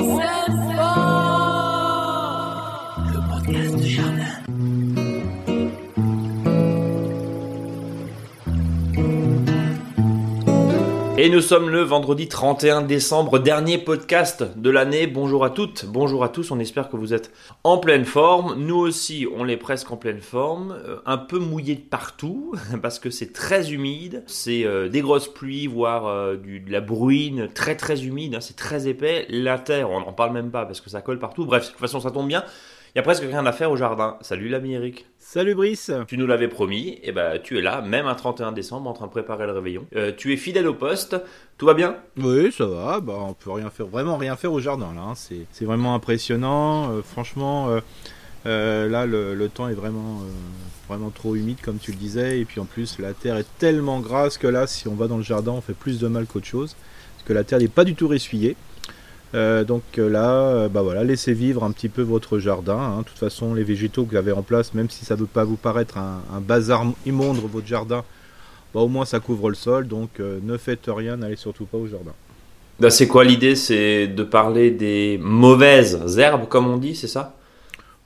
Le podcast. Et nous sommes le vendredi 31 décembre, dernier podcast de l'année. Bonjour à toutes, bonjour à tous, on espère que vous êtes en pleine forme. Nous aussi, on est presque en pleine forme, euh, un peu mouillé de partout, parce que c'est très humide, c'est euh, des grosses pluies, voire euh, de la bruine, très très humide, hein, c'est très épais. La terre, on n'en parle même pas, parce que ça colle partout. Bref, de toute façon, ça tombe bien. Il y a presque rien à faire au jardin. Salut l'ami Eric. Salut Brice. Tu nous l'avais promis, et ben tu es là, même un 31 décembre, en train de préparer le réveillon. Euh, tu es fidèle au poste, tout va bien? Oui, ça va. Bah, on peut rien faire, vraiment rien faire au jardin là. hein. C'est, c'est vraiment impressionnant. Euh, franchement, euh, là le, le temps est vraiment, vraiment trop humide comme tu le disais. Et puis en plus, la terre est tellement grasse que là, si on va dans le jardin, on fait plus de mal qu'autre chose, parce que la terre n'est pas du tout ressuyée. Euh, donc euh, là, euh, bah voilà, laissez vivre un petit peu votre jardin. hein. De toute façon, les végétaux que vous avez en place, même si ça ne veut pas vous paraître un, un bazar immonde votre jardin, bah au moins ça couvre le sol. Donc euh, ne faites rien, n'allez surtout pas au jardin. Bah, C'est quoi l'idée? C'est de parler des mauvaises herbes, comme on dit, c'est ça?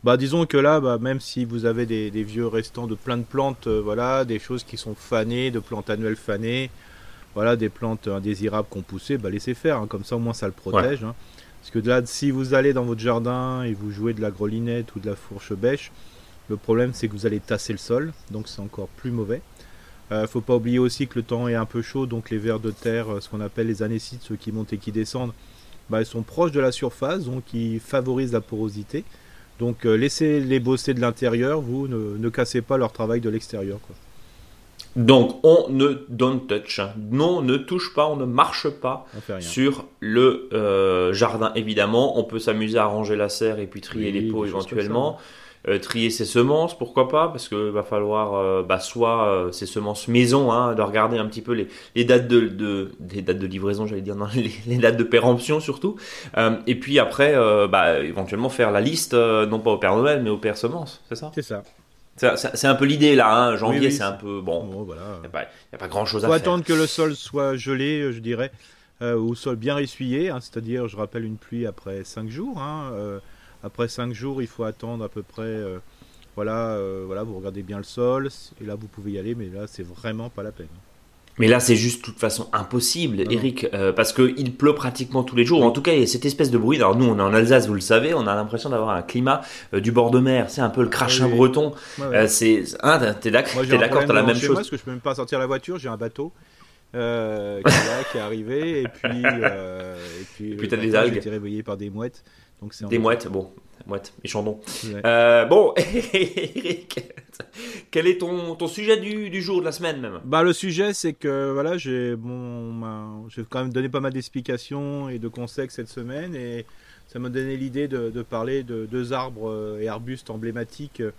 Bah disons que là, bah, même si vous avez des, des vieux restants de plein de plantes, euh, voilà, des choses qui sont fanées, de plantes annuelles fanées, voilà, des plantes indésirables qu'on poussait, bah laissez faire. hein. Comme ça, au moins ça le protège. hein. Parce que là, si vous allez dans votre jardin et vous jouez de la grelinette ou de la fourche bêche, le problème c'est que vous allez tasser le sol, donc c'est encore plus mauvais. Euh, faut pas oublier aussi que le temps est un peu chaud, donc les vers de terre, euh, ce qu'on appelle les anécites, ceux qui montent et qui descendent, bah, ils sont proches de la surface, donc ils favorisent la porosité. Donc euh, laissez les bosser de l'intérieur, vous ne, ne cassez pas leur travail de l'extérieur. quoi. Donc, on ne don't touch. Non, ne touche pas, on ne marche pas sur le euh, jardin, évidemment. On peut s'amuser à ranger la serre et puis trier Oui, les pots éventuellement. Euh, trier ses semences, pourquoi pas, parce que va falloir euh, bah, soit ses semences maison, hein, de regarder un petit peu les, les dates de, de les dates de livraison, j'allais dire, non, les, les dates de péremption surtout. Et puis après, bah, éventuellement faire la liste, non pas au Père Noël, mais au Père Semence, c'est ça? C'est ça. C'est un peu l'idée là, hein. janvier Oui, oui, c'est un peu bon. Bon, voilà. Il n'y a pas, y a pas grand chose à faut faire. attendre que le sol soit gelé, je dirais, euh, ou sol bien essuyé, hein, c'est-à-dire, je rappelle, une pluie après 5 jours. hein, euh, après 5 jours, il faut attendre à peu près. euh, voilà, voilà, vous regardez bien le sol, et là vous pouvez y aller, mais là c'est vraiment pas la peine. Mais là, c'est juste de toute façon impossible. Eric, euh, parce qu'il pleut pratiquement tous les jours. En tout cas, il y a cette espèce de bruit. Alors nous, on est en Alsace, vous le savez, on a l'impression d'avoir un climat euh, du bord de mer. C'est un peu le crachin oui. breton. Ouais, ouais. Euh, c'est, hein, t'es d'accord, t'as la même chez moi chose. parce que je peux même pas sortir la voiture, j'ai un bateau euh, qui, est là, qui est arrivé, et puis, euh, et puis, puis le t'as des algues. J'ai été réveillé par des mouettes, donc c'est Des mouettes, bon, mouettes, et. Ouais. Euh, bon, Eric, quel est ton, ton sujet du, du jour, de la semaine même? Bah le sujet c'est que voilà j'ai bon j'ai quand même donné pas mal d'explications et de conseils cette semaine et ça m'a donné l'idée de, de parler de deux arbres euh, et arbustes emblématiques euh,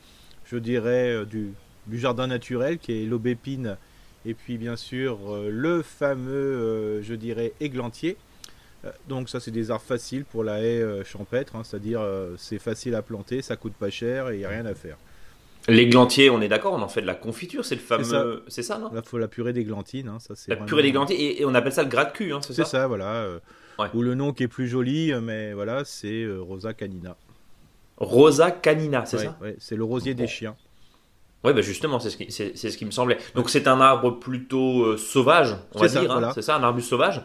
je dirais du, du jardin naturel qui est l'aubépine et puis bien sûr le fameux je dirais églantier donc ça c'est des arbres faciles pour la haie euh, champêtre hein, c'est-à-dire euh, c'est facile à planter ça coûte pas cher et il n'y a rien à faire L'églantier, on est d'accord, on en fait de la confiture, c'est le fameux. C'est ça, non? Là faut la purée d'églantine hein, ça c'est La vraiment- purée d'églantier, et, et on appelle ça le gras de cul, hein, c'est C'est ça, ça, voilà. euh, Ouais. Ou le nom qui est plus joli, euh, mais voilà, c'est euh, Rosa canina. Rosa canina, c'est Ouais, ça? ouais, c'est le rosier Bon. des chiens. Oui, bah justement, c'est ce, qui- c'est ce qui me semblait. Donc c'est un arbre plutôt euh, sauvage, on va dire. hein. voilà. C'est ça, un arbuste sauvage.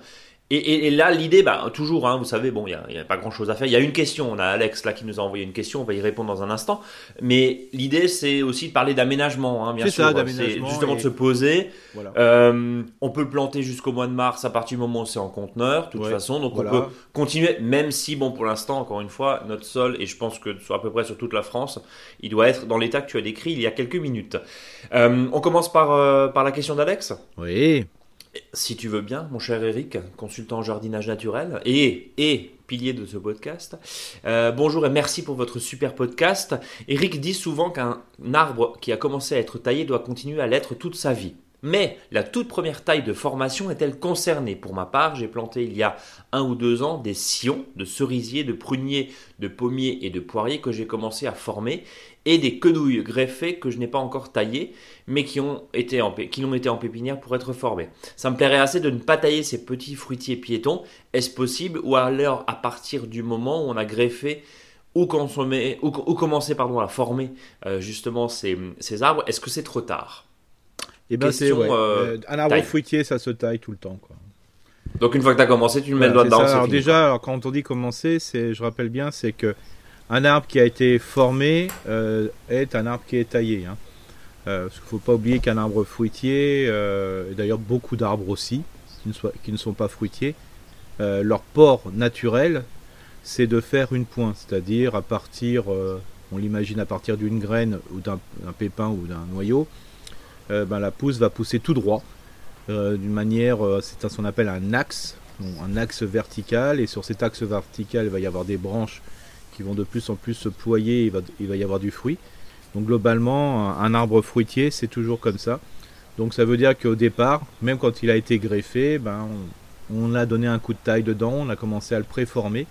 Et, et- et là, l'idée, bah, toujours, hein, vous savez, bon, il n'y a, pas grand-chose à faire. Il y a une question, on a Alex là qui nous a envoyé une question, on va y répondre dans un instant. Mais l'idée, c'est aussi de parler d'aménagement, hein, bien C'est sûr. ça, d'aménagement C'est justement de se poser. Voilà. Euh, on peut le planter jusqu'au mois de mars à partir du moment où c'est en conteneur, de toute Ouais, façon. Donc voilà. on peut continuer, même si, bon, pour l'instant, encore une fois, notre sol, et je pense que sur à peu près sur toute la France, il doit être dans l'état que tu as décrit il y a quelques minutes. Euh, on commence par, euh, par la question d'Alex? Oui. Si tu veux bien, mon cher Eric, consultant en jardinage naturel et, et pilier de ce podcast. Euh, bonjour et merci pour votre super podcast. Eric dit souvent qu'un arbre qui a commencé à être taillé doit continuer à l'être toute sa vie. Mais la toute première taille de formation est-elle concernée? Pour ma part, j'ai planté il y a un ou deux ans des sillons de cerisiers, de pruniers, de pommiers et de poiriers que j'ai commencé à former et des quenouilles greffées que je n'ai pas encore taillées mais qui ont, été en, pépinière pour être formées. Ça me plairait assez de ne pas tailler ces petits fruitiers piétons. Est-ce possible? Ou alors à partir du moment où on a greffé ou, consommer, ou, à former euh, justement ces arbres, est-ce que c'est trop tard? Et eh ben c'est ouais. Euh, un arbre fruitier, ça se taille tout le temps. Quoi. Donc une fois que tu as commencé, tu le mets le doigt dedans. Alors déjà, alors, quand on dit commencer, c'est, je rappelle bien, c'est que un arbre qui a été formé euh, est un arbre qui est taillé. Hein. Euh, parce qu'il ne faut pas oublier qu'un arbre fruitier, et d'ailleurs beaucoup d'arbres aussi, qui ne, soient, qui ne, sont pas fruitiers, leur port naturel, c'est de faire une pointe, c'est-à-dire à partir, on l'imagine à partir d'une graine ou d'un pépin ou d'un noyau, euh, ben, la pousse va pousser tout droit, euh, d'une manière, euh, c'est ce qu'on appelle un axe, un axe vertical, et sur cet axe vertical, il va y avoir des branches qui vont de plus en plus se ployer, il va, il va y avoir du fruit. Donc globalement, un, arbre fruitier, c'est toujours comme ça. Donc ça veut dire qu'au départ, même quand il a été greffé, ben, on, a donné un coup de taille dedans, on a commencé à le préformer.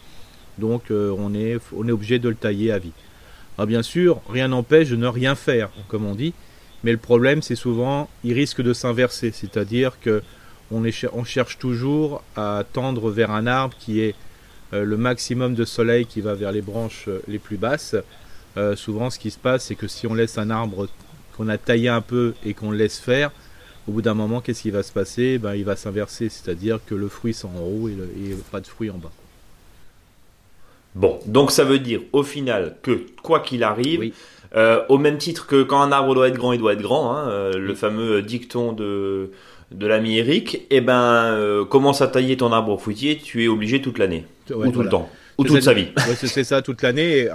Donc on, est, on est obligé de le tailler à vie. Alors bien sûr, rien n'empêche de ne rien faire, comme on dit. Mais le problème, c'est souvent, il risque de s'inverser. C'est-à-dire que on, on, cherche toujours à tendre vers un arbre qui est euh, le maximum de soleil qui va vers les branches euh, les plus basses. Euh, souvent, ce qui se passe, c'est que si on laisse un arbre qu'on a taillé un peu et qu'on le laisse faire, au bout d'un moment, qu'est-ce qui va se passer? Ben, Il va s'inverser, c'est-à-dire que le fruit sera en haut et, pas de fruit en bas. Bon, donc ça veut dire au final que quoi qu'il arrive, euh, au même titre que quand un arbre doit être grand, il doit être grand, hein, euh, le fameux dicton de, de l'ami Eric, eh ben, euh, commence à tailler ton arbre fruitier, tu es obligé toute l'année, ou tout le temps, ou toute sa vie. c'est ça, toute l'année,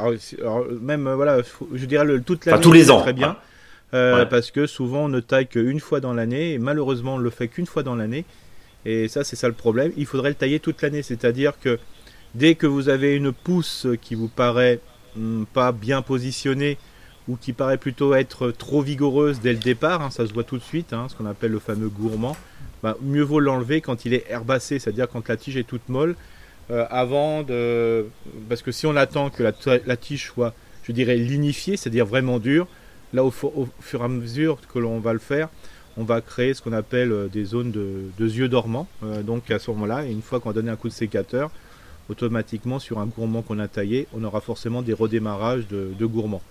même, voilà, je dirais le, toute l'année. tous les ans. Très bien. Parce que souvent on ne taille qu'une fois dans l'année, et malheureusement on le fait qu'une fois dans l'année, et ça c'est ça le problème. Il faudrait le tailler toute l'année, c'est-à-dire que dès que vous avez une pousse qui vous paraît hmm, pas bien positionnée, ou qui paraît plutôt être trop vigoureuse dès le départ, hein, ça se voit tout de suite, hein, ce qu'on appelle le fameux gourmand, bah, mieux vaut l'enlever quand il est herbacé, c'est-à-dire quand la tige est toute molle, euh, avant de... Parce que si on attend que la, tige soit, je dirais, lignifiée, c'est-à-dire vraiment dure, là au, fur et à mesure que l'on va le faire, on va créer ce qu'on appelle euh, des zones de, yeux dormants. Euh, donc à ce moment-là, une fois qu'on a donné un coup de sécateur, automatiquement sur un gourmand qu'on a taillé, on aura forcément des redémarrages de, de gourmands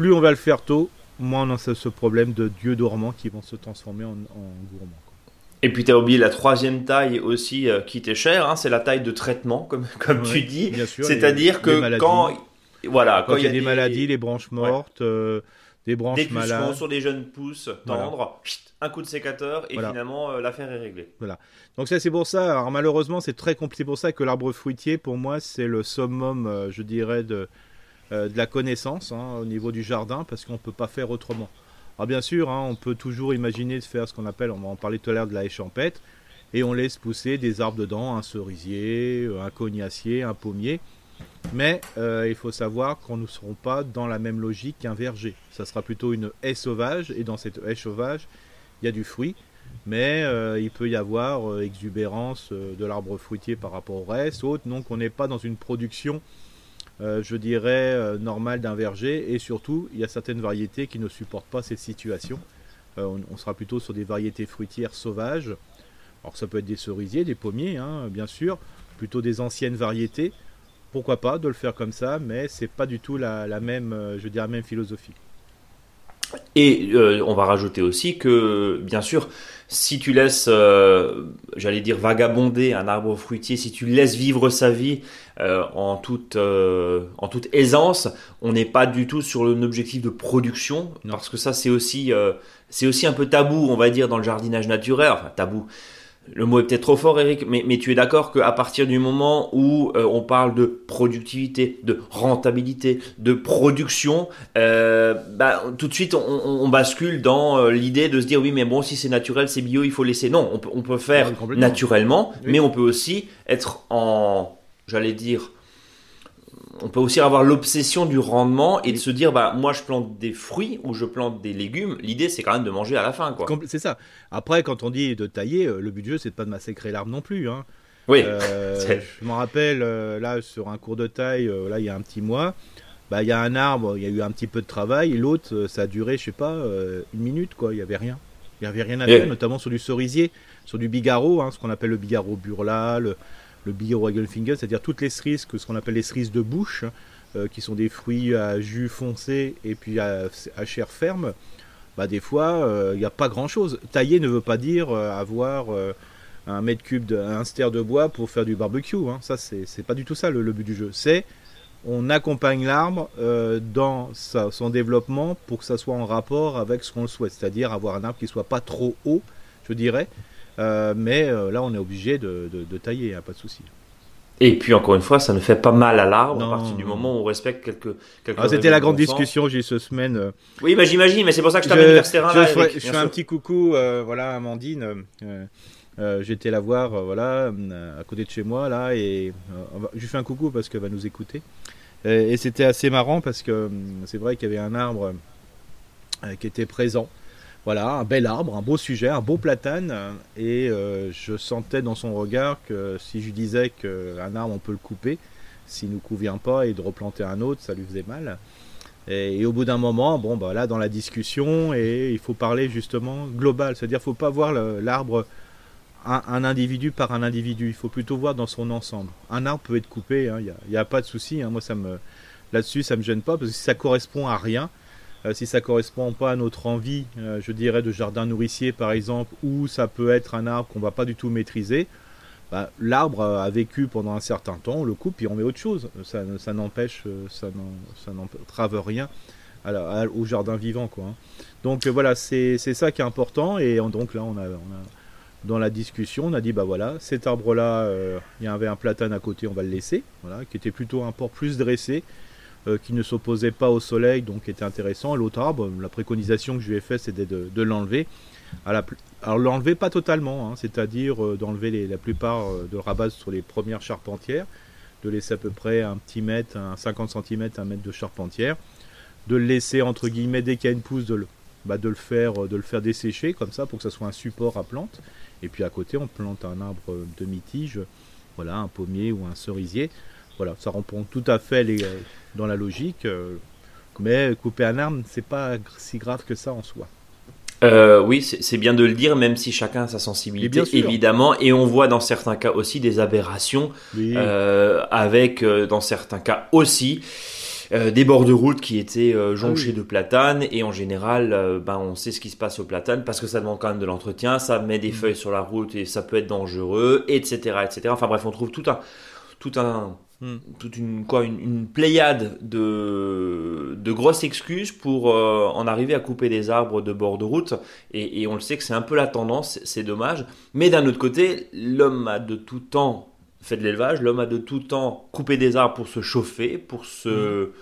plus on va le faire tôt, moins on a ce problème de dieux dormants qui vont se transformer en, gourmands. Et puis tu as oublié la troisième taille aussi euh, qui était chère, hein, c'est la taille de traitement, comme, comme tu dis. C'est-à-dire que quand, voilà, quand, il y a des, maladies, les branches mortes, euh, des branches des malades. sur des jeunes pousses tendres, un coup de sécateur et finalement euh, l'affaire est réglée. Voilà. Donc ça c'est pour ça. Alors malheureusement c'est très compliqué pour ça que l'arbre fruitier pour moi c'est le summum, je dirais, de euh, de la connaissance hein, au niveau du jardin parce qu'on ne peut pas faire autrement. Alors bien sûr, hein, on peut toujours imaginer de faire ce qu'on appelle, on va en parler tout à l'heure de la haie champêtre, et on laisse pousser des arbres dedans, un cerisier, euh, un cognacier, un pommier. Mais euh, il faut savoir qu'on ne seront pas dans la même logique qu'un verger. Ça sera plutôt une haie sauvage, et dans cette haie sauvage, il y a du fruit, mais il peut y avoir exubérance de l'arbre fruitier par rapport au reste, autre, donc on n'est pas dans une production euh, je dirais, euh, normal d'un verger. Et surtout, il y a certaines variétés qui ne supportent pas ces situations. Euh, on, sera plutôt sur des variétés fruitières sauvages. Alors ça peut être des cerisiers, des pommiers, hein, bien sûr, plutôt des anciennes variétés. Pourquoi pas de le faire comme ça, mais c'est pas du tout la, même, je dirais, la même philosophie. Et on va rajouter aussi que, bien sûr, si tu laisses, j'allais dire, vagabonder un arbre fruitier, si tu laisses vivre sa vie euh, en, toute, euh, en toute aisance. On n'est pas du tout sur un objectif de production, parce que ça c'est aussi, euh, c'est aussi un peu tabou, on va dire, dans le jardinage naturel. Enfin, tabou. Le mot est peut-être trop fort, Eric, mais, mais tu es d'accord qu'à partir du moment où on parle de productivité, de rentabilité, de production, bah, tout de suite on, bascule dans l'idée de se dire oui, mais bon, si c'est naturel, c'est bio, il faut laisser. Non, on on peut faire naturellement, mais on peut aussi être en j'allais dire, on peut aussi avoir l'obsession du rendement et de se dire, bah, moi je plante des fruits ou je plante des légumes. L'idée, c'est quand même de manger à la fin, quoi. C'est ça. Après, quand on dit de tailler, euh, le but du jeu, c'est de pas de massacrer l'arbre non plus. Hein. Oui. Euh, je me rappelle, euh, là, sur un cours de taille, là, il y a un petit mois, bah, il y a un arbre, il y a eu un petit peu de travail, l'autre, ça a duré, je sais pas, une minute, quoi. Il y avait rien. Il y avait rien à faire, notamment sur du cerisier, sur du bigarro, hein, ce qu'on appelle le bigarro burla, le, le bigarro c'est-à-dire toutes les cerises, ce qu'on appelle les cerises de bouche, euh, qui sont des fruits à jus foncé et puis à, chair ferme, bah, des fois, il euh, n'y a pas grand-chose. Tailler ne veut pas dire euh, avoir un mètre cube, un ster de bois pour faire du barbecue. Hein. Ça, c'est pas du tout ça le, but du jeu. C'est on accompagne l'arbre dans son développement pour que ça soit en rapport avec ce qu'on le souhaite, c'est-à-dire avoir un arbre qui soit pas trop haut, je dirais, mais là on est obligé de, tailler, hein, pas de souci. Et puis encore une fois, ça ne fait pas mal à l'arbre à partir du moment où on respecte quelques. quelques ah, C'était la grande discussion j'ai eu ce semaine. Euh, oui, bah, j'imagine, mais c'est pour ça que je t'amène vers ce terrain-là. Je, fais un petit coucou, euh, voilà, Amandine. Euh, J'étais la voir, voilà, à côté de chez moi là, et je lui fais un coucou parce qu'elle va nous écouter. Et, et c'était assez marrant parce que c'est vrai qu'il y avait un arbre qui était présent voilà, un bel arbre, un beau sujet, un beau platane. Et euh, je sentais dans son regard que si je disais qu'un arbre, on peut le couper, s'il ne nous convient pas, et de replanter un autre, ça lui faisait mal. Et, au bout d'un moment, bon, bah là, dans la discussion, et il faut parler justement global. C'est-à-dire, il ne faut pas voir l'arbre un, individu par un individu. Il faut plutôt voir dans son ensemble. Un arbre peut être coupé, il hein, n'y a, pas de souci. Hein. moi, là-dessus, ça me gêne pas, parce que si ça correspond à rien, euh, si ça correspond pas à notre envie, euh, je dirais, de jardin nourricier par exemple, ou ça peut être un arbre qu'on va pas du tout maîtriser, bah, l'arbre a vécu pendant un certain temps, on le coupe et on met autre chose. Ça, ça n'empêche, euh, ça n'entrave rien au jardin vivant. Quoi, hein. Donc voilà, c'est ça qui est important. Et donc là, dans la discussion, on a dit bah voilà, cet arbre-là, il y avait un platane à côté, on va le laisser, voilà, qui était plutôt un port plus dressé. Euh, qui ne s'opposait pas au soleil, donc était intéressant. L'autre arbre, la préconisation que je lui ai faite, c'était de, l'enlever. Alors l'enlever pas totalement, hein, c'est-à-dire euh, d'enlever la plupart euh, de rabat sur les premières charpentières, de laisser à peu près un petit mètre, un 50 cm, un mètre de charpentière, de le laisser entre guillemets dès qu'il y a une pousse, de le, bah, de le faire, de le faire dessécher comme ça pour que ça soit un support à plante. Et puis à côté, on plante un arbre demi-tige, voilà, un pommier ou un cerisier. Voilà, ça répond tout à fait les, dans la logique. Euh, mais couper un arbre, c'est pas si grave que ça en soi. Euh, oui, c'est bien de le dire, même si chacun a sa sensibilité, évidemment. Et on voit dans certains cas aussi des aberrations, euh, avec dans certains cas aussi des bords de route qui étaient jonchés ah de platanes. Et en général, ben, on sait ce qui se passe au platane parce que ça demande quand même de l'entretien, ça met des mm. feuilles sur la route et ça peut être dangereux, etc., etc. Enfin bref, on trouve tout un, tout un, Hmm. toute une quoi une, pléiade de, de grosses excuses pour euh, en arriver à couper des arbres de bord de route et, on le sait que c'est un peu la tendance c'est dommage mais d'un autre côté l'homme a de tout temps fait de l'élevage l'homme a de tout temps coupé des arbres pour se chauffer pour se hmm.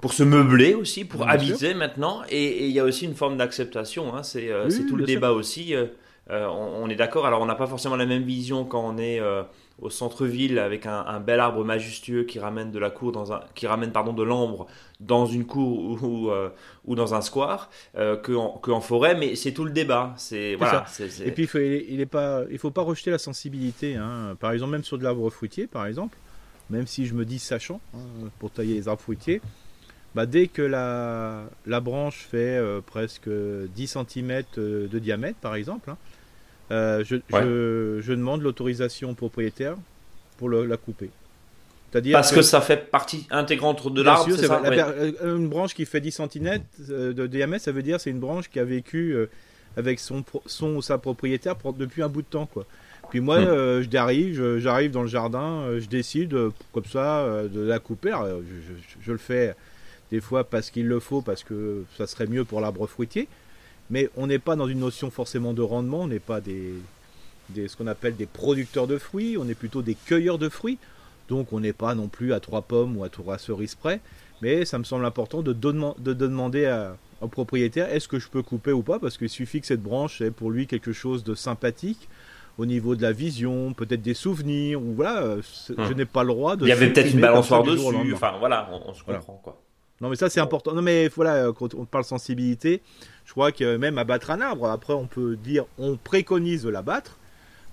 pour se meubler aussi pour habiter maintenant et il y a aussi une forme d'acceptation hein. c'est euh, tout le débat aussi euh, on, on, est d'accord alors on n'a pas forcément la même vision quand on est au centre-ville avec un, bel arbre majestueux qui ramène de la cour dans un, qui ramène pardon de l'ombre dans une cour ou, euh, ou, dans un square euh, que, en, forêt mais c'est tout le débat c'est voilà et puis il est pas il faut pas rejeter la sensibilité hein. par exemple même sur de l'arbre fruitier par exemple même si je me dis sachant hein, pour tailler les arbres fruitiers bah, dès que la, la branche fait euh, presque 10 cm de diamètre par exemple hein, euh, je, je, demande l'autorisation au propriétaire pour la couper. Parce que, ça fait partie intégrante de l'arbre, c'est ça euh, Une branche qui fait 10 cm euh, de diamètre, ça veut dire c'est une branche qui a vécu avec son, son ou sa propriétaire depuis un bout de temps. Quoi. Puis moi, hmm. j'arrive, j'arrive dans le jardin, je décide comme ça de la couper. je, je, le fais des fois parce qu'il le faut, parce que ça serait mieux pour l'arbre fruitier mais on n'est pas dans une notion forcément de rendement, on n'est pas des, ce qu'on appelle des producteurs de fruits, on est plutôt des cueilleurs de fruits. Donc on n'est pas non plus à trois pommes ou à trois cerises près, mais ça me semble important de, de, demander à, au propriétaire est-ce que je peux couper ou pas, parce qu'il suffit que cette branche ait pour lui quelque chose de sympathique, au niveau de la vision, peut-être des souvenirs, ou voilà, je Hum. n'ai pas le droit de. Il y avait peut-être une balançoire dessus. Enfin voilà, on, on se Voilà. comprend quoi. Non, mais ça, c'est important. Non, mais voilà, quand on parle sensibilité, je crois que même abattre un arbre, après, on peut dire, on préconise de l'abattre,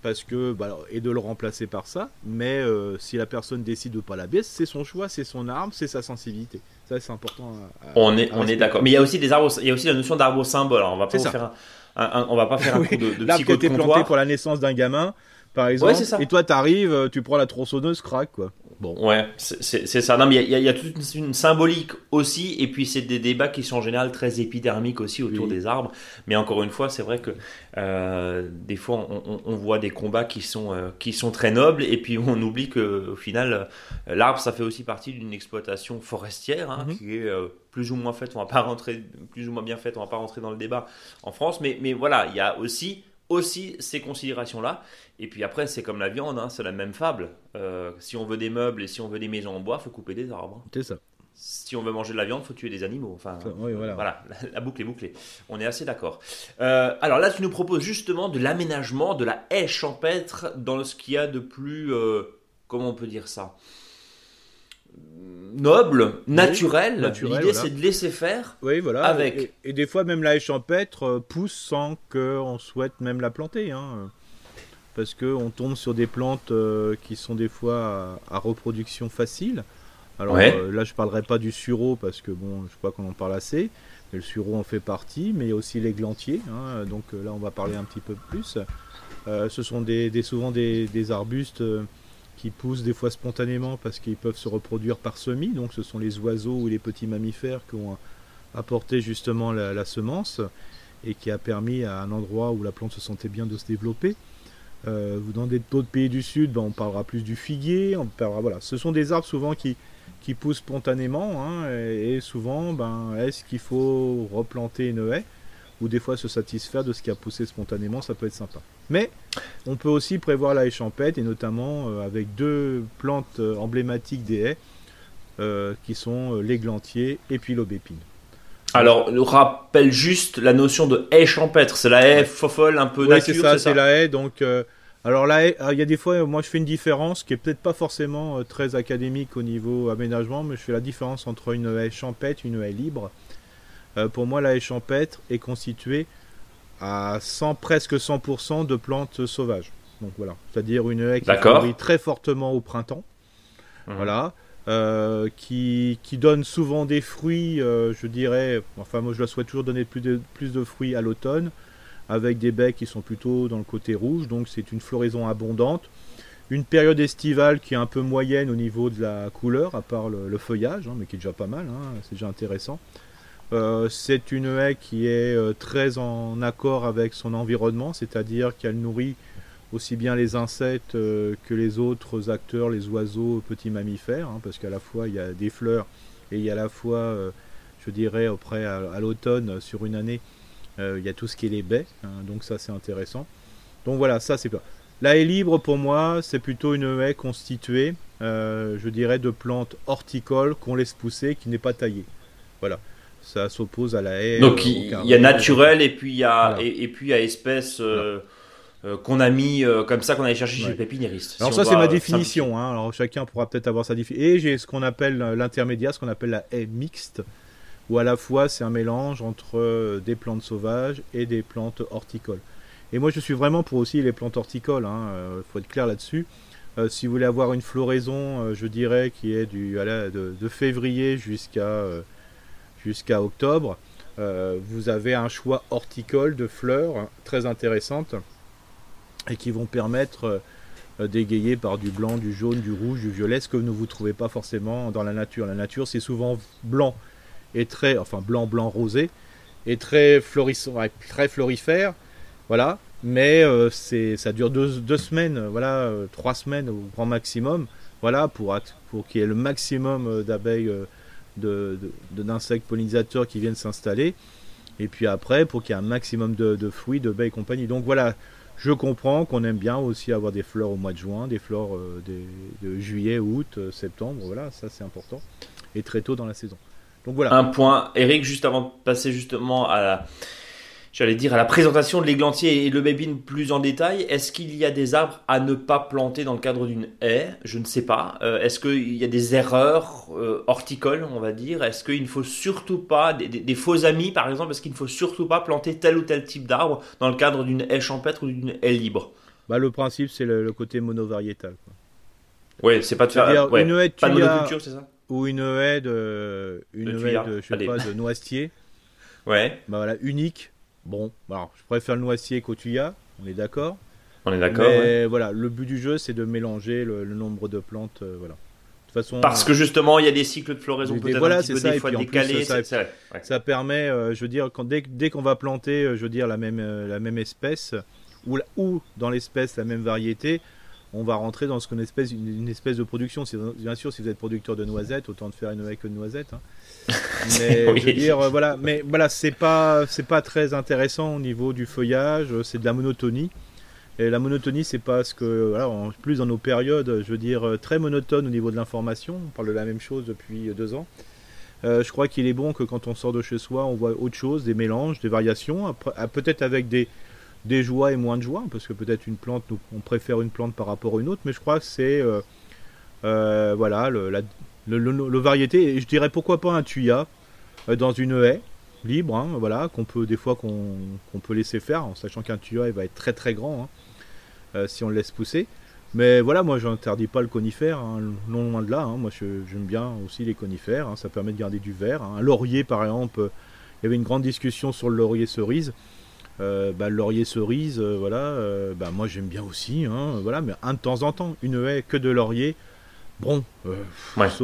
parce que, bah, et de le remplacer par ça, mais euh, si la personne décide de pas l'abattre, c'est son choix, c'est son arme, c'est sa sensibilité. Ça, c'est important. à- à- On est, on est d'accord. Mais il y a aussi des arbres, il y a aussi la notion d'arbre symbole. On va pas faire un, un- un- on va pas faire un Oui, coup de, de L'arbre qui a été planté pour la naissance d'un gamin, par exemple, c'est ça. et toi, t'arrives, euh, tu prends la tronçonneuse, crac, quoi. Bon. Ouais, c'est- ça. Non, mais il y a- y, y toute une, une symbolique aussi, et puis c'est des débats qui sont en général très épidermiques aussi autour Oui. des arbres. Mais encore une fois, c'est vrai que euh, des fois, on, on- on voit des combats qui sont, euh, qui sont très nobles, et puis on oublie que au final, euh, l'arbre, ça fait aussi partie d'une exploitation forestière, hein, Mhm. qui est euh, plus ou moins faite. On va pas rentrer, plus ou moins bien faite. On va pas rentrer dans le débat en France, mais, mais voilà, il y a aussi aussi ces considérations-là. Et puis après, c'est comme la viande, hein, c'est la même fable. Euh, si on veut des meubles et si on veut des maisons en bois, faut couper des arbres. C'est ça. Si on veut manger de la viande, faut tuer des animaux. Enfin, Ça, oui, voilà. voilà, la, la boucle est bouclée. On est assez d'accord. Euh, alors là, tu nous proposes justement de l'aménagement de la haie champêtre dans ce qu'il y a de plus, euh, comment on peut dire ça, noble, naturel. naturel, L'idée, voilà. c'est de laisser faire. Oui, voilà. Avec. Et, et des fois, même la haie champêtre euh, pousse sans qu'on souhaite même la planter. Hein, parce qu'on tombe sur des plantes euh, qui sont des fois à, à reproduction facile. Alors Ouais. euh, là, je parlerai pas du sureau parce que bon, je crois qu'on en parle assez. Mais le sureau en fait partie, mais il y a aussi l'églantier. hein, donc là, on va parler un petit peu plus. Euh, ce sont des, des- souvent des, des arbustes qui poussent des fois spontanément parce qu'ils peuvent se reproduire par semis. Donc ce sont les oiseaux ou les petits mammifères qui ont apporté justement la, semence et qui a permis à un endroit où la plante se sentait bien de se développer. Euh, dans d'autres pays du sud, ben, on parlera plus du figuier. On parlera, voilà. Ce sont des arbres souvent qui, poussent spontanément hein, et, et souvent, ben, est-ce qu'il faut replanter une haie ou des fois se satisfaire de ce qui a poussé spontanément, ça peut être sympa. Mais on peut aussi prévoir la haie champêtre et notamment euh, avec deux plantes euh, emblématiques des haies euh, qui sont l'églantier et puis l'aubépine. Alors, nous rappelle juste la notion de haie champêtre. C'est la haie fofolle, un peu Oui, nature, c'est ça, c'est la haie. Donc, euh, alors la haie, il y a des fois, moi je fais une différence qui est peut-être pas forcément euh, très académique au niveau aménagement, mais je fais la différence entre une haie champêtre et une haie libre. Pour moi, la haie champêtre est constituée à 100, presque 100% de plantes sauvages. Donc voilà, c'est-à-dire une haie qui fleurit très fortement au printemps. Mhm. Voilà. euh, qui, qui donne souvent des fruits, euh, je dirais, enfin moi je la souhaite toujours donner plus de, plus de fruits à l'automne, avec des baies qui sont plutôt dans le côté rouge, donc c'est une floraison abondante. Une période estivale qui est un peu moyenne au niveau de la couleur, à part le, le feuillage, hein, mais qui est déjà pas mal, hein, c'est déjà intéressant. Euh, c'est une haie qui est euh, très en accord avec son environnement, c'est-à-dire qu'elle nourrit aussi bien les insectes euh, que les autres acteurs, les oiseaux, petits mammifères, hein, parce qu'à la fois il y a des fleurs et il y a à la fois, je dirais, après à, l'automne, sur une année, il y a tout ce qui est les baies, hein, donc ça c'est intéressant. Donc voilà, ça c'est pas. La haie libre pour moi, c'est plutôt une haie constituée, je dirais, de plantes horticoles qu'on laisse pousser, qui n'est pas taillée. Voilà. Ça s'oppose à la haie. Donc euh, il carré. y a naturel et puis il y a Voilà. et, et puis il y a espèce euh, euh, qu'on a mis euh, comme ça qu'on allait chercher chez Ouais. le pépiniériste. Alors Si ça c'est ma euh, définition, hein. alors chacun pourra peut-être avoir sa définition. Et j'ai ce qu'on appelle euh, l'intermédiaire, ce qu'on appelle la haie mixte, où à la fois c'est un mélange entre euh, des plantes sauvages et des plantes horticoles. Et moi je suis vraiment pour aussi les plantes horticoles, il faut être clair là-dessus. Euh, si vous voulez avoir une floraison, euh, je dirais, qui est du, de, de février jusqu'à euh, jusqu'à octobre, euh, vous avez un choix horticole de fleurs très intéressantes et qui vont permettre euh, d'égayer par du blanc, du jaune, du rouge, du violet, ce que ne vous trouvez pas forcément dans la nature. La nature, c'est souvent blanc et très, enfin blanc, blanc, rosé, et très florissant, très florifère, voilà. Mais euh, ça dure deux, deux semaines, voilà, trois semaines au grand maximum, voilà, pour, pour qu'il y ait le maximum d'abeilles, d'insectes pollinisateurs qui viennent s'installer. Et puis après, pour qu'il y ait un maximum de, de fruits, de baies et compagnie. Donc voilà, je comprends qu'on aime bien aussi avoir des fleurs au mois de juin, des fleurs euh, de juillet, août, euh, septembre, voilà, ça c'est important. Et très tôt dans la saison. Donc voilà. Un point, Eric, juste avant de passer justement à la... j'allais dire, à la présentation de l'églantier et le bébine plus en détail, est-ce qu'il y a des arbres à ne pas planter dans le cadre d'une haie? Je ne sais pas. Euh, est-ce qu'il y a des erreurs euh, horticoles, on va dire? Est-ce qu'il ne faut surtout pas, des, faux amis par exemple, est-ce qu'il ne faut surtout pas planter tel ou tel type d'arbre dans le cadre d'une haie champêtre ou d'une haie libre? Bah, Le principe, c'est le, côté monovariétal. Oui, c'est pas de faire une haie pas de monoculture, c'est ça? Ou une haie de, une haie de, je sais pas, de noisetier. ouais. Bah voilà, unique Bon, alors, je préfère le noisier qu'au tuya, on est d'accord. On est d'accord. Mais voilà, le but du jeu, c'est de mélanger le, nombre de plantes. Euh, voilà. De façon, Parce que justement, il y a des cycles de floraison peut-être voilà, un petit peu ça, des fois décalés. ça, ça, permet, euh, je veux dire, quand, dès, dès qu'on va planter, euh, je veux dire, la même, la même espèce, ou, ou dans l'espèce la même variété, on va rentrer dans ce qu'on espèce une, espèce de production. Bien sûr, si vous êtes producteur de noisettes, autant de faire une haie que de noisettes. Hein. Mais je veux dire, voilà, mais voilà, c'est pas, c'est pas très intéressant au niveau du feuillage. C'est de la monotonie. Et la monotonie, c'est parce que, voilà, en plus dans nos périodes, je veux dire, très monotone au niveau de l'information. On parle de la même chose depuis deux ans. Euh, je crois qu'il est bon que quand on sort de chez soi, on voit autre chose, des mélanges, des variations, peut-être avec des, des joies et moins de joies, parce que peut-être une plante, on préfère une plante par rapport à une autre, mais je crois que c'est euh, euh, voilà, le, la, variété, et je dirais pourquoi pas un tuya euh, dans une haie libre, hein, voilà, qu'on peut des fois qu'on peut laisser faire, en sachant qu'un tuya il va être très très grand hein, si on le laisse pousser. Mais voilà, moi je n'interdis pas le conifère, hein, non loin de là. moi j'aime bien aussi les conifères, ça permet de garder du verre. Un laurier par exemple, il y avait une grande discussion sur le laurier cerise. Euh, bah, laurier cerise, euh, voilà, euh, bah, moi j'aime bien aussi, hein, voilà, mais un de temps en temps, une haie que de laurier, bon,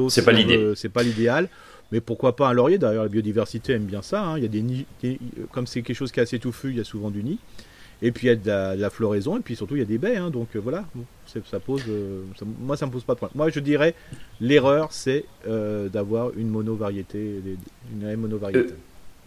c'est pas l'idée, c'est pas l'idéal, mais pourquoi pas un laurier? D'ailleurs, la biodiversité aime bien ça. Hein, il y a des nids, comme c'est quelque chose qui est assez touffu, il y a souvent du nid, et puis il y a de la, floraison, et puis surtout il y a des baies, hein, donc voilà, ça pose, moi ça me pose pas de problème. Moi je dirais l'erreur c'est d'avoir une monovariété, une haie monovariété.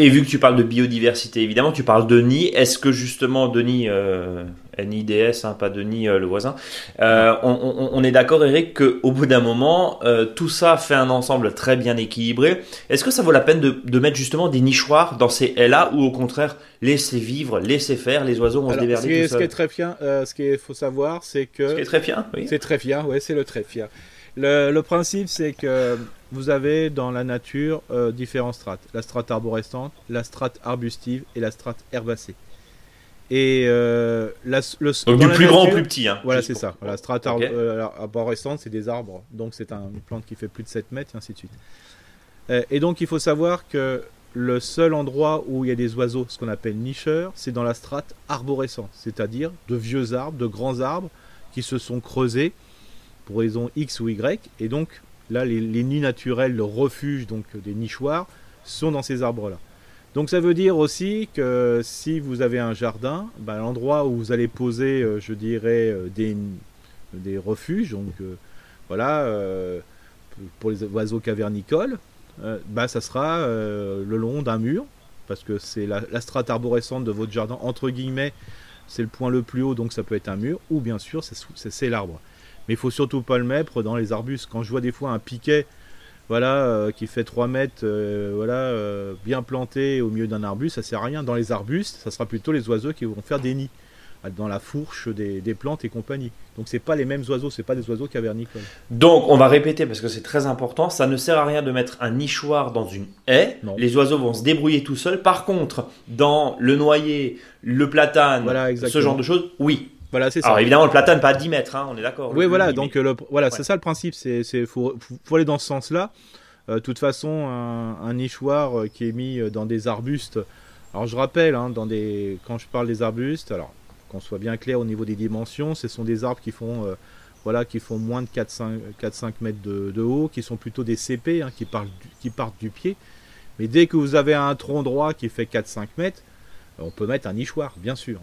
Et vu que tu parles de biodiversité, évidemment, tu parles de nid. Est-ce que justement, Denis, euh, NIDS, hein, pas Denis euh, le voisin, euh, on, est d'accord, Eric, qu'au bout d'un moment, euh, tout ça fait un ensemble très bien équilibré. Est-ce que ça vaut la peine de, mettre justement des nichoirs dans ces haies-là ou au contraire, laisser vivre, laisser faire, les oiseaux vont se déverser ce, qui est très bien, ce qu'il faut savoir, c'est que... Ce qui est très bien, oui. C'est très bien, oui, c'est le très bien. Le, principe, c'est que vous avez dans la nature euh, différents strates. La strate arborescente, la strate arbustive et la strate herbacée. Et euh, le, donc du plus grand au plus petit. Hein, voilà, c'est ça. La strate euh, arborescente, c'est des arbres. Donc c'est une plante qui fait plus de 7 mètres, et ainsi de suite. et donc il faut savoir que le seul endroit où il y a des oiseaux, ce qu'on appelle nicheurs, c'est dans la strate arborescente. C'est-à-dire de vieux arbres, de grands arbres qui se sont creusés pour raison X ou Y. Et donc là, les, nids naturels, le refuge donc des nichoirs, sont dans ces arbres-là. Donc ça veut dire aussi que si vous avez un jardin, ben, l'endroit où vous allez poser, euh, je dirais, euh, des, des refuges, donc euh, voilà, pour les oiseaux cavernicoles, bah, ça sera le long d'un mur, parce que c'est la, strate arborescente de votre jardin, entre guillemets, c'est le point le plus haut, donc ça peut être un mur, ou bien sûr c'est l'arbre. Mais il faut surtout pas le mettre dans les arbustes. Quand je vois des fois un piquet voilà, euh, qui fait 3 mètres, euh, voilà, euh, bien planté au milieu d'un arbuste, ça sert à rien. Dans les arbustes, ça sera plutôt les oiseaux qui vont faire des nids dans la fourche des, plantes et compagnie. Donc c'est pas les mêmes oiseaux, c'est pas des oiseaux cavernicoles. Donc on va répéter parce que c'est très important, ça ne sert à rien de mettre un nichoir dans une haie. Les oiseaux vont se débrouiller tout seuls. Par contre, dans le noyer, le platane, ce genre de choses, oui, voilà, c'est ça. Alors évidemment, le platane pas à 10 mètres, hein, on est d'accord. Oui, voilà, donc le, voilà, c'est ça le principe. C'est, c'est faut, faut, aller dans ce sens-là. Euh, de toute façon, un, nichoir euh, qui est mis euh, dans des arbustes. Alors je rappelle, hein, dans des, quand je parle des arbustes, alors qu'on soit bien clair au niveau des dimensions, ce sont des arbres qui font, voilà, qui font moins de 4-5 mètres de, haut, qui sont plutôt des CP, hein, qui, partent du, qui partent du pied. Mais dès que vous avez un tronc droit qui fait 4-5 mètres, on peut mettre un nichoir, bien sûr.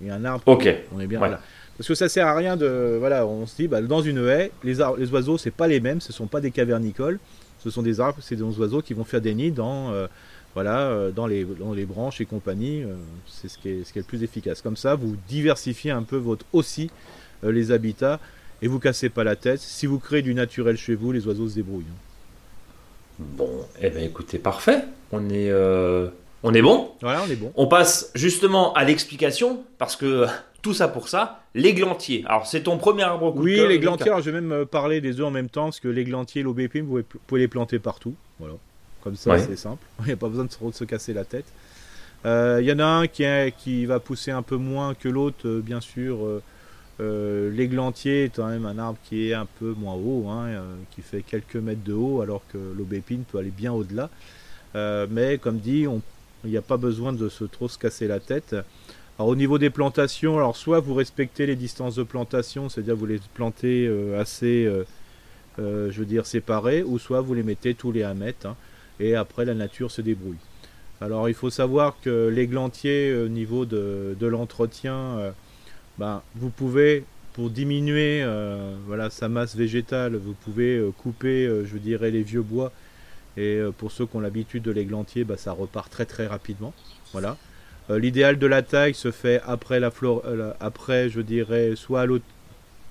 Il y a un arbre. Ok. On est bien là. Parce que ça sert à rien de. Voilà, on se dit, bah, dans une haie, les, les oiseaux, c'est pas les mêmes, ce sont pas des cavernicoles, ce sont des arbres, c'est des oiseaux qui vont faire des nids dans, euh, voilà, euh, dans, les, dans les branches et compagnie. Euh, c'est ce qui, est, ce qui est le plus efficace. Comme ça, vous diversifiez un peu votre aussi les habitats et vous cassez pas la tête. Si vous créez du naturel chez vous, les oiseaux se débrouillent. Bon, eh bien écoutez, parfait. On est On est bon Voilà, on est bon. On passe justement à l'explication, parce que tout ça pour ça, l'églantier. Alors c'est ton premier arbre coup Oui, l'églantier, alors je vais même euh, parler des deux en même temps, parce que l'églantier et l'aubépine, vous pouvez, les planter partout. Voilà. Comme ça, Ouais. c'est simple. Il n'y a pas besoin de se, de se casser la tête. Euh, Il y en a un qui, est- qui va pousser un peu moins que l'autre, euh, bien sûr. Euh, l'églantier est quand même un arbre qui est un peu moins haut, hein, qui fait quelques mètres de haut, alors que l'aubépine peut aller bien au-delà. Mais comme dit, on- il n'y a pas besoin de se trop se casser la tête. Alors au niveau des plantations, alors soit vous respectez les distances de plantation, c'est-à-dire vous les plantez euh, assez, euh, euh, je veux dire, séparés, ou soit vous les mettez tous les 1 mètre, hein, et après la nature se débrouille. Alors il faut savoir que l'églantier, au niveau de, l'entretien, ben, vous pouvez, pour diminuer sa masse végétale, vous pouvez couper, je dirais, les vieux bois. Et euh, pour ceux qui ont l'habitude de l'églantier, ben, ça repart très très rapidement. Voilà. Euh, L'idéal de la taille se fait après la flore, euh, après, je dirais, soit à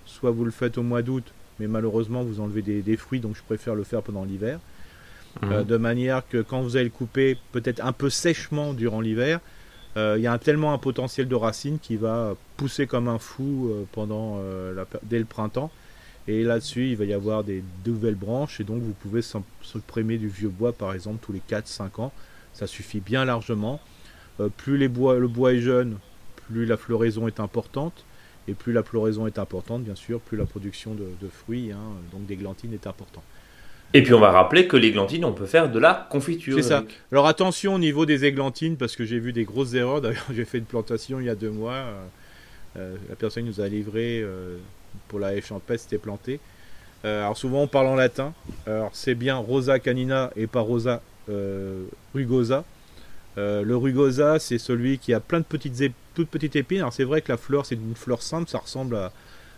soit vous le faites au mois d'août, mais malheureusement vous enlevez des, des fruits, donc je préfère le faire pendant l'hiver. Mhm. Euh, de manière que quand vous allez le couper peut-être un peu sèchement durant l'hiver, il y a un- tellement un potentiel de racines qui va pousser comme un fou pendant la per- dès le printemps. Et là-dessus, il va y avoir des nouvelles branches et donc vous pouvez prémer du vieux bois par exemple tous les 4-5 ans. Ça suffit bien largement. Euh, plus les bois, le bois est jeune, plus la floraison est importante. Et plus la floraison est importante, bien sûr, plus la production de, de fruits, hein, donc d'églantines, est importante. Et puis on va rappeler que l'églantine, on peut faire de la confiture. C'est ça. Alors attention au niveau des églantines parce que j'ai vu des grosses erreurs. D'ailleurs, j'ai fait une plantation il y a deux mois. euh, euh, la personne nous a livré euh, pour la champêtre, c'était planté. Euh, alors souvent on parle en latin. Alors c'est bien Rosa canina et pas Rosa euh, rugosa. Euh, le rugosa, c'est celui qui a plein de petites, toutes petites épines. Alors c'est vrai que la fleur, c'est une fleur simple, ça ressemble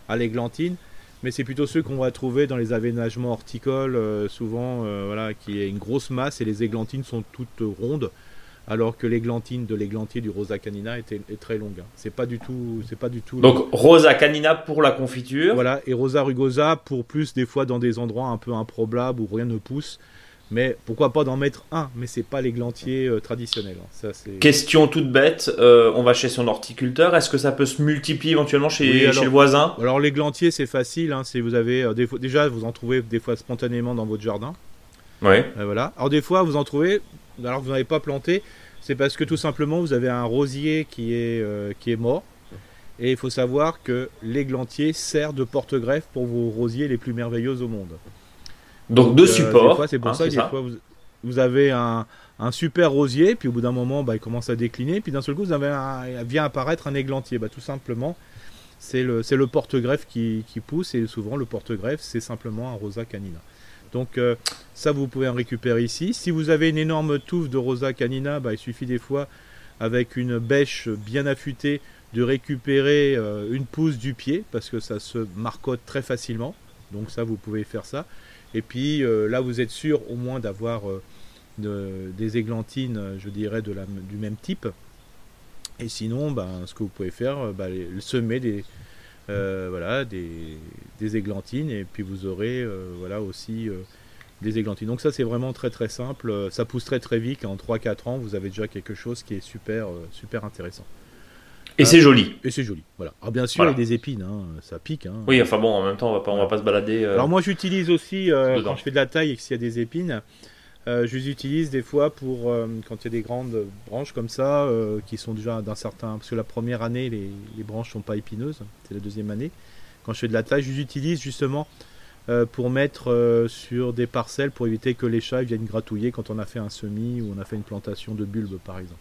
à, l'églantine, mais c'est plutôt ceux qu'on va trouver dans les aménagements horticoles, euh, souvent, voilà, qui est une grosse masse et les églantines sont toutes rondes, alors que l'églantine de l'églantier du Rosa canina est, est très longue. hein. C'est pas du tout, c'est pas du tout. Donc Rosa canina pour la confiture. Voilà, et Rosa rugosa pour plus des fois dans des endroits un peu improbables où rien ne pousse. Mais pourquoi pas d'en mettre un? Mais c'est pas l'églantier euh, traditionnel. hein. Ça c'est. Question toute bête, euh, on va chez son horticulteur, est-ce que ça peut se multiplier éventuellement chez, Oui, alors- chez le voisin? Alors l'églantier c'est facile. Hein, c'est vous avez euh, des déjà vous en trouvez des fois spontanément dans votre jardin. Oui. Euh, voilà. Alors des fois vous en trouvez alors que vous n'avez pas planté, c'est parce que tout simplement vous avez un rosier qui est euh, qui est mort. Et il faut savoir que l'églantier sert de porte-greffe pour vos rosiers les plus merveilleux au monde. Donc deux Euh, supports. c'est pour hein, ça que des fois, vous, vous avez un, un super rosier, puis au bout d'un moment, bah, il commence à décliner, puis d'un seul coup, vous avez un, vient apparaître un églantier. Bah, tout simplement, c'est le, le porte-greffe qui, qui pousse, et souvent, le porte-greffe, c'est simplement un rosa canina. Donc, euh, ça, vous pouvez en récupérer ici. Si vous avez une énorme touffe de rosa canina, bah, il suffit des fois, avec une bêche bien affûtée, de récupérer euh, une pousse du pied, parce que ça se marcotte très facilement. Donc, ça, vous pouvez faire ça. Et puis euh, là, vous êtes sûr au moins d'avoir de- des églantines, je dirais, du même type. Et sinon, ben, ce que vous pouvez faire, ben, les- semer des, voilà, des, des églantines et puis vous aurez euh, voilà, aussi euh, des églantines. Donc ça, c'est vraiment très très simple. Euh, Ça pousse très très vite. En 3-4 ans, vous avez déjà quelque chose qui est super, euh, super intéressant. Et c'est joli. Et c'est joli. Voilà. Alors bien sûr, Voilà. il y a des épines, hein, ça pique. hein. Oui, enfin bon, en même temps, on va pas, on va pas se balader. euh, Alors moi j'utilise aussi euh, quand je fais de la taille et que s'il y a des épines, euh, je les utilise des fois pour euh, quand il y a des grandes branches comme ça euh, qui sont déjà d'un certain parce que la première année les, les branches sont pas épineuses, c'est la deuxième année. Quand je fais de la taille, je les utilise justement pour mettre sur des parcelles pour éviter que les chats viennent gratouiller quand on a fait un semis ou on a fait une plantation de bulbes par exemple.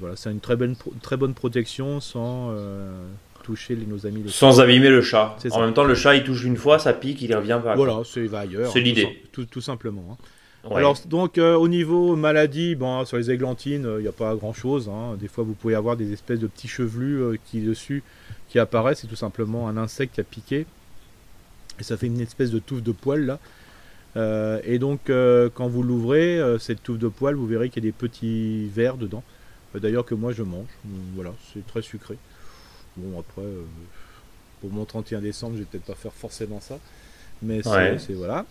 Voilà, c'est une très bonne très bonne protection sans toucher les- nos amis les Sans abîmer le chat. En ça. même temps, le chat, il touche une fois, ça pique, il revient pas. Voilà, c'est va ailleurs. C'est l'idée. Tout, tout simplement. hein. Ouais. Alors donc euh, au niveau maladie, bon sur les églantines, il n'y a pas grand chose. Des fois vous pouvez avoir des espèces de petits chevelus euh, qui dessus qui apparaissent. C'est tout simplement un insecte qui a piqué et ça fait une espèce de touffe de poils là. Euh, et donc euh, quand vous l'ouvrez, euh, cette touffe de poils, vous verrez qu'il y a des petits vers dedans. Euh, D'ailleurs que moi je mange. Donc, Voilà, c'est très sucré. Bon après, euh, pour mon 31 décembre, je vais peut-être pas faire forcément ça, mais c'est Ouais. c'est- voilà.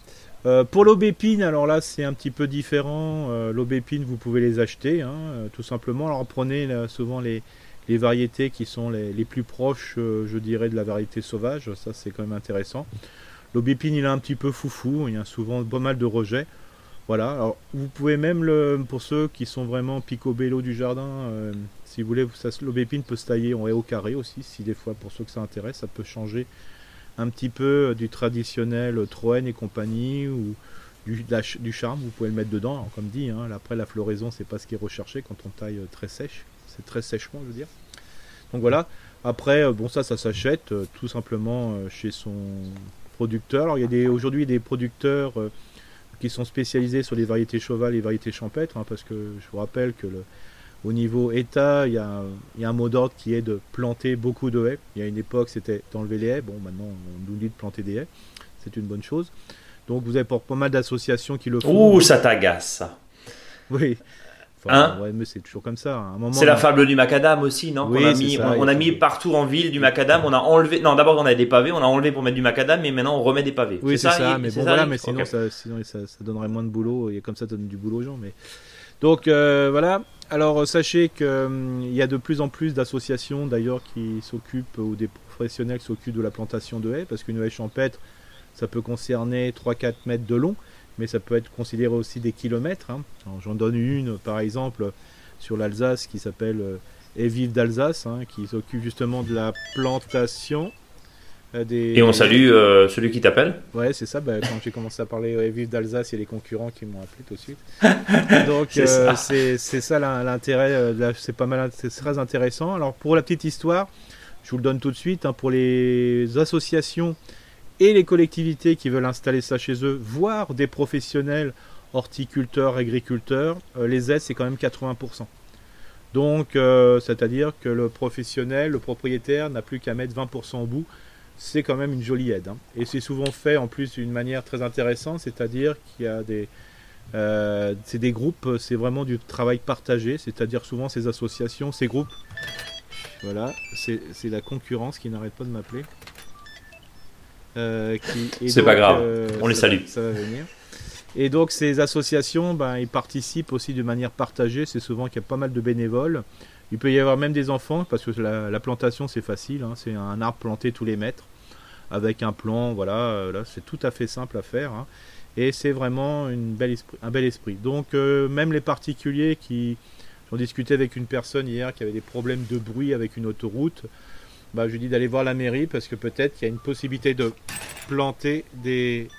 Euh, pour l'aubépine, alors là c'est un petit peu différent. Euh, l'aubépine, vous pouvez les acheter, hein, euh, tout simplement. Alors prenez souvent les, variétés qui sont les, plus proches, je dirais, de la variété sauvage. Ça c'est quand même intéressant. L'aubépine, il est un petit peu foufou. Il y a souvent pas mal de rejets. Voilà. Alors, vous pouvez même pour ceux qui sont vraiment picobello du jardin, si vous voulez, l'aubépine peut se tailler en haut carré aussi. Si des fois, pour ceux que ça intéresse, ça peut changer un petit peu du traditionnel Troène et compagnie ou du, charme, vous pouvez le mettre dedans. comme dit, hein, après la floraison, c'est pas ce qui est recherché quand on taille euh, très sèche, c'est très sèchement, je veux dire. Donc voilà. Après, euh, bon, ça, ça s'achète euh, tout simplement chez son producteur. Alors, il y a aujourd'hui des producteurs qui sont spécialisés sur les variétés cheval et variétés champêtres, hein, parce que je vous rappelle que le, au niveau État, il y, a, un mot d'ordre qui est de planter beaucoup de haies. Il y a une époque, c'était d'enlever les haies. Bon, maintenant, on nous dit de planter des haies. C'est une bonne chose. Donc, vous avez pas mal d'associations qui le font. Ouh, ça t'agace, Oui. Hein ouais, mais c'est toujours comme ça. C'est la fable du macadam aussi, non? Oui, On a mis, on, a mis partout en ville du macadam. On a enlevé. Non, d'abord on a des pavés. On a enlevé pour mettre du macadam, mais maintenant on remet des pavés. Oui, c'est ça, Mais bon, voilà, mais sinon, ça, sinon ça, donnerait moins de boulot. Et comme ça, ça donne du boulot aux gens. Mais donc euh, voilà. Alors sachez qu'il hum, y a de plus en plus d'associations d'ailleurs qui s'occupent ou des professionnels qui s'occupent de la plantation de haies parce qu'une haie champêtre ça peut concerner 3-4 mètres de long mais ça peut être considéré aussi des kilomètres. Hein. J'en donne une par exemple sur l'Alsace qui s'appelle euh, Haie vive d'Alsace hein, qui s'occupe justement de la plantation euh, et on salue euh, celui qui t'appelle. Ouais, c'est ça. Bah, quand j'ai commencé à parler euh, Vive d'Alsace, il y a les concurrents qui m'ont appelé tout de suite. Donc c'est ça l'intérêt. c'est pas mal, c'est très intéressant. Alors pour la petite histoire, je vous le donne tout de suite. Hein, pour les associations et les collectivités qui veulent installer ça chez eux, voire des professionnels horticulteurs, agriculteurs, les aides c'est quand même 80%. Donc, c'est-à-dire que le professionnel, le propriétaire n'a plus qu'à mettre 20% au bout c'est quand même une jolie aide. Hein. Et c'est souvent fait en plus d'une manière très intéressante, c'est-à-dire qu'il y a des, euh, c'est des groupes, c'est vraiment du travail partagé, c'est-à-dire souvent ces associations, ces groupes, voilà, c'est la concurrence qui n'arrête pas de m'appeler. Euh, c'est pas grave, euh, on les salue. Ça va venir. Et donc ces associations, ben, ils participent aussi de manière partagée, c'est souvent qu'il y a pas mal de bénévoles. Il peut y avoir même des enfants, parce que la, plantation c'est facile, hein. c'est un arbre planté tous les mètres, avec un plan, voilà, euh, là c'est tout à fait simple à faire. Hein. et c'est vraiment une belle esprit, un bel esprit. Donc euh, même les particuliers qui... J'en discutais avec une personne hier qui avait des problèmes de bruit avec une autoroute. Bah, je lui dis d'aller voir la mairie parce que peut-être qu'il y a une possibilité de planter des,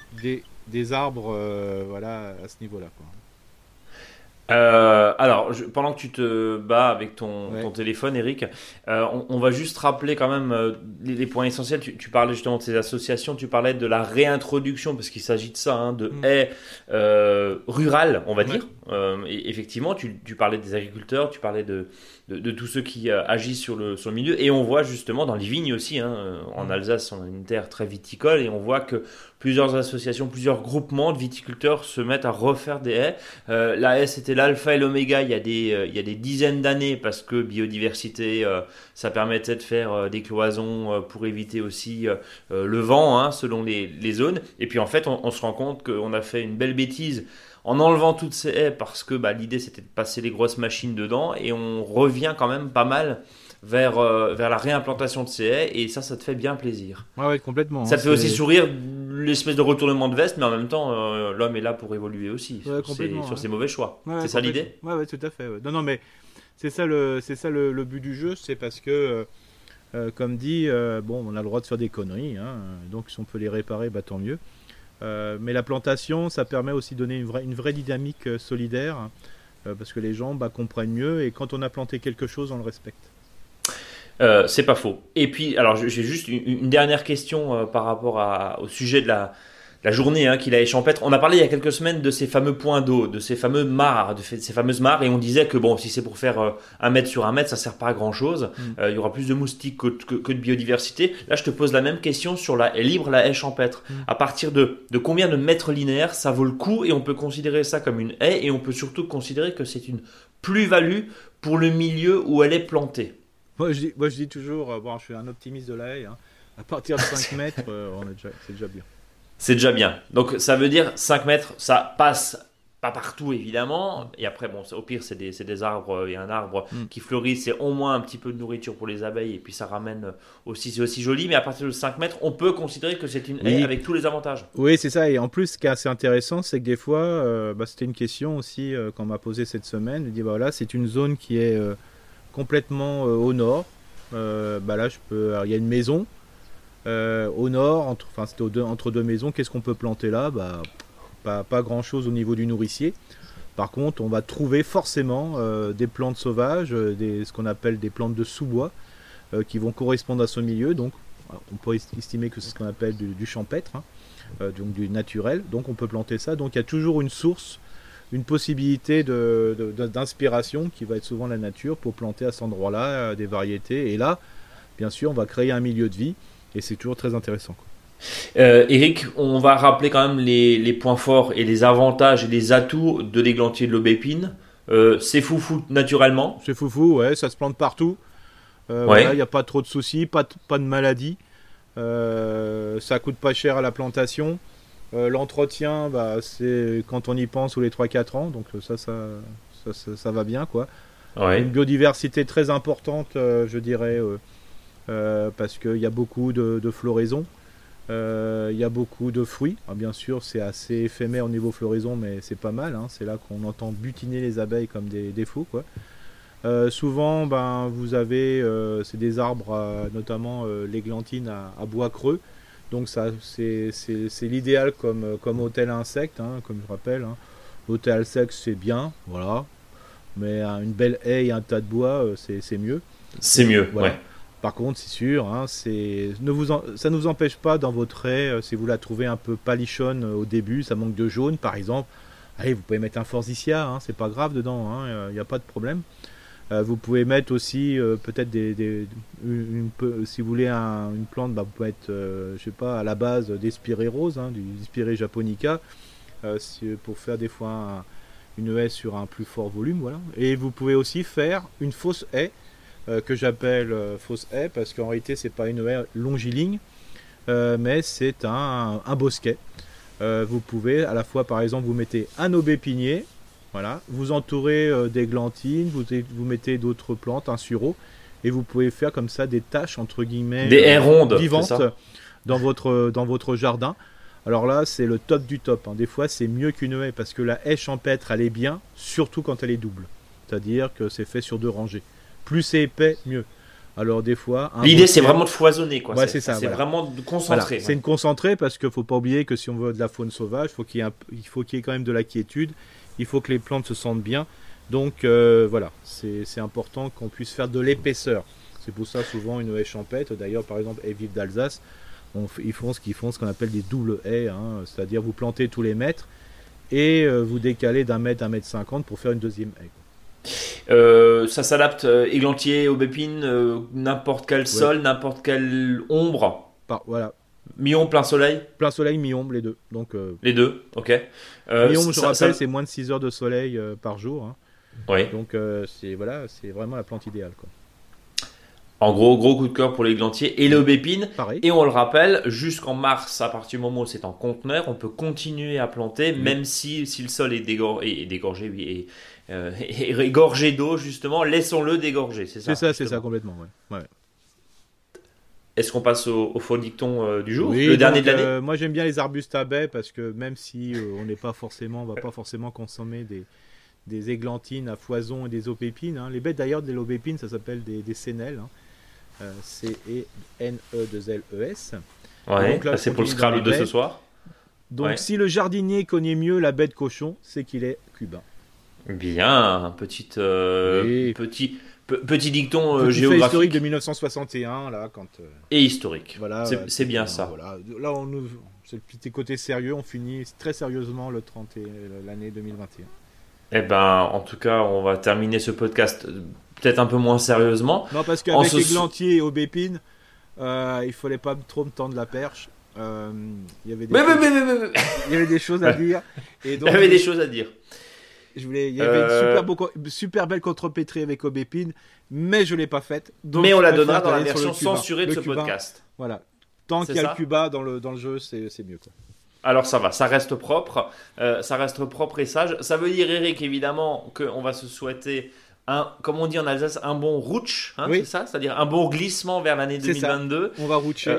des, arbres euh, voilà, à ce niveau-là. Euh, alors, pendant que tu te bats avec ton, ton téléphone, Eric, euh, on, va juste rappeler quand même euh, les, points essentiels. Tu, tu, parlais justement de ces associations, tu parlais de la réintroduction, parce qu'il s'agit de ça, hein, de mm. haies rurales, on va dire. et effectivement, tu, tu, parlais des agriculteurs, tu parlais de, de, tous ceux qui agissent sur le, sur le milieu, et on voit justement dans les vignes aussi. Hein, en mm. Alsace, on a une terre très viticole, et on voit que plusieurs associations, plusieurs groupements de viticulteurs se mettent à refaire des haies. Euh, la haie, c'était l'alpha et l'oméga il, y a des, euh, il y a des dizaines d'années parce que biodiversité, euh, ça permettait de faire des cloisons pour éviter aussi le vent hein, selon les, les, zones. Et puis en fait, on, se rend compte qu'on a fait une belle bêtise en enlevant toutes ces haies parce que bah, l'idée c'était de passer les grosses machines dedans et on revient quand même pas mal vers, vers la réimplantation de ces haies et ça, ça te fait bien plaisir. Ouais, ouais complètement. Ça te fait aussi sourire l'espèce de retournement de veste, mais en même temps, euh, l'homme est là pour évoluer aussi sur, ses, mauvais choix. c'est ça l'idée? Ouais, ouais, tout à fait. Non, non, mais c'est ça le, c'est ça le, but du jeu, c'est parce que, euh, euh, comme dit, bon, on a le droit de faire des conneries, hein, donc si on peut les réparer, bah tant mieux. Mais la plantation, ça permet aussi de donner une vraie, dynamique solidaire, hein, parce que les gens bah, comprennent mieux, et quand on a planté quelque chose, on le respecte. Euh, c'est pas faux. Et puis, alors j'ai juste une, dernière question euh, par rapport au sujet de la, la journée hein, qu'il a échampêtre. On a parlé il y a quelques semaines de ces fameux points d'eau, de ces fameux mares, de ces fameuses mares, et on disait que bon, si c'est pour faire euh, un mètre sur un mètre, ça sert pas à grand chose. Mm. il y aura plus de moustiques que, que, de biodiversité. Là, je te pose la même question sur la libre, la haie champêtre. Mm. À partir de, de combien de mètres linéaires ça vaut le coup, et on peut considérer ça comme une haie, et on peut surtout considérer que c'est une plus-value pour le milieu où elle est plantée. Moi je, dis, moi, je dis toujours, euh, bon, je suis un optimiste de la haie. Hein. À partir de 5 mètres, euh, c'est déjà bien. C'est déjà bien. Donc ça veut dire 5 mètres, ça passe pas partout évidemment. Et après, bon, au pire, c'est des, des, arbres et un arbre mm. qui fleurit, c'est au moins un petit peu de nourriture pour les abeilles et puis ça ramène aussi, c'est aussi joli. Mais à partir de 5 mètres, on peut considérer que c'est une haie avec tous les avantages. Oui, c'est ça. Et en plus, ce qui est assez intéressant, c'est que des fois, euh, bah, c'était une question aussi euh, qu'on m'a posée cette semaine. Je dis, bah, voilà, c'est une zone qui est euh, complètement au nord. bah là, je peux. il y a une maison. Au nord, entre, enfin c'était deux, entre deux maisons, qu'est-ce qu'on peut planter là? Bah, pas, grand-chose au niveau du nourricier. Par contre, on va trouver forcément euh, des plantes sauvages, euh, des, ce qu'on appelle des plantes de sous-bois, euh, qui vont correspondre à ce milieu. Donc, on peut estimer que c'est ce qu'on appelle du, champêtre, hein, donc du naturel. Donc, on peut planter ça. Donc, il y a toujours une source, une possibilité d'inspiration qui va être souvent la nature pour planter à cet endroit-là des variétés. Et là, bien sûr, on va créer un milieu de vie et c'est toujours très intéressant. Euh, Eric, on va rappeler quand même les, points forts et les avantages et les atouts de l'églantier de l'aubépine. Euh, c'est foufou naturellement. C'est foufou, ouais, ça se plante partout. Euh, il n'y a pas trop de soucis, pas de, pas de maladies. Euh, ça coûte pas cher à la plantation. L'entretien, bah, c'est quand on y pense, ou les 3-4 ans, donc ça ça, ça, va bien. quoi. Une biodiversité très importante, je dirais, parce qu'il y a beaucoup de, de floraison. Euh, il y a beaucoup de fruits. Ah, bien sûr, c'est assez éphémère au niveau floraison, mais c'est pas mal. Hein. C'est là qu'on entend butiner les abeilles comme des, des fous. Quoi. Euh, souvent, ben, vous avez, euh, c'est des arbres, notamment l'églantine à, à, bois creux. Donc ça, c'est, l'idéal comme, comme hôtel insecte, hein, comme je rappelle. Hein. L'hôtel insecte, c'est bien, voilà. Mais une belle haie et un tas de bois, c'est, mieux. C'est mieux, ouais. Par contre, c'est sûr, hein, ne vous ça ne vous empêche pas dans votre haie, euh, si vous la trouvez un peu palichonne euh, au début, ça manque de jaune par exemple, allez, vous pouvez mettre un forsythia, hein, c'est pas grave dedans, il hein, n'y a pas de problème. Euh, vous pouvez mettre aussi peut-être des, si vous voulez une plante, bah, vous pouvez mettre, je sais pas, à la base d'espiré rose, du espiré japonica, pour faire des fois une haie sur un plus fort volume. Et vous pouvez aussi faire une fausse haie que j'appelle euh, fausse haie parce qu'en réalité c'est pas une haie longiligne euh, mais c'est un, bosquet. vous pouvez à la fois par exemple vous mettez un aubépinier, voilà, vous entourez d'églantines, vous, vous mettez d'autres plantes, un sureau, et vous pouvez faire comme ça des taches entre guillemets des rondes, vivantes dans votre, dans votre jardin. Alors là, c'est le top du top. Hein. Des fois, c'est mieux qu'une haie parce que la haie champêtre, elle est bien, surtout quand elle est double. C'est-à-dire que c'est fait sur deux rangées. Plus c'est épais, mieux. Alors des fois. L'idée c'est vraiment de foisonner quoi. c'est ça. C'est vraiment de concentrer. C'est une concentrée parce qu'il faut pas oublier que si on veut de la faune sauvage, faut il faut qu'il y ait quand même de la quiétude. Il faut que les plantes se sentent bien. Donc euh, voilà, c'est important qu'on puisse faire de l'épaisseur. C'est pour ça souvent une haie champêtre. D'ailleurs par exemple haie vive d'Alsace, ils font ce qu'ils font ce qu'on appelle des doubles haies, hein. c'est-à-dire vous plantez tous les mètres et euh, vous décalez d'un mètre à un mètre cinquante pour faire une deuxième haie. Euh, ça s'adapte euh, églantier, aubépine, euh, n'importe quel sol, n'importe quelle ombre. voilà. Mi-ombre, plein soleil? Plein soleil, mi-ombre, les deux. Donc, les deux, ok. mi-ombre, je rappelle, c'est moins de 6 heures de soleil par jour. Hein. Oui. Donc, c'est voilà, c'est vraiment la plante idéale. Quoi. En gros, gros coup de cœur pour l'églantier et l'aubépine. Et on le rappelle, jusqu'en mars, à partir du moment où c'est en conteneur, on peut continuer à planter, même si, si le sol est, dégorgé, dégorgé oui, et, euh, égorgé d'eau, justement, laissons-le dégorger. C'est ça C'est ça, c'est ça, complètement. Ouais. Est-ce qu'on passe au, faux dicton euh, du jour, le dernier de l'année euh, Moi, j'aime bien les arbustes à baies parce que même si on n'est pas forcément, on va pas forcément consommer des, des églantines à foison et des aubépines. Hein. Les baies d'ailleurs des aubépines, ça s'appelle des, des sénelles. Hein. C-E-N-E-2-L-E-S. Ouais, c'est pour le Scrabble de ce soir. Donc si le jardinier connaît mieux la baie de cochon, c'est qu'il est cubain. Bien, petite, euh, petit, petit dicton euh, géographique. historique de 1961, là, quand. Euh, Et historique. Voilà. C'est bien ça. Voilà. Là, on nous, c'est le petit côté sérieux. On finit très sérieusement le 30 l'année 2021. Eh ben, en tout cas, on va terminer ce podcast peut-être un peu moins sérieusement. Non, parce qu'avec les glantiers et aubépines, euh, il fallait pas trop me tendre la perche. Euh, il, y avait des choses, à dire. Il y avait des choses à dire. Je voulais, il y avait une euh, super, super belle contrepétrie avec aubépine, mais je l'ai pas faite. Mais on la donnera dans la version censurée de ce podcast. Voilà. Tant qu'il y a le Cuba dans le, dans le jeu, c'est mieux. Quoi. Alors ça va, ça reste propre, euh, ça reste propre et sage. Ça veut dire, Eric, évidemment, qu'on va se souhaiter un, comme on dit en Alsace, un bon rutsch, hein, c'est ça? C'est-à-dire un bon glissement vers l'année 2022. On va roucher.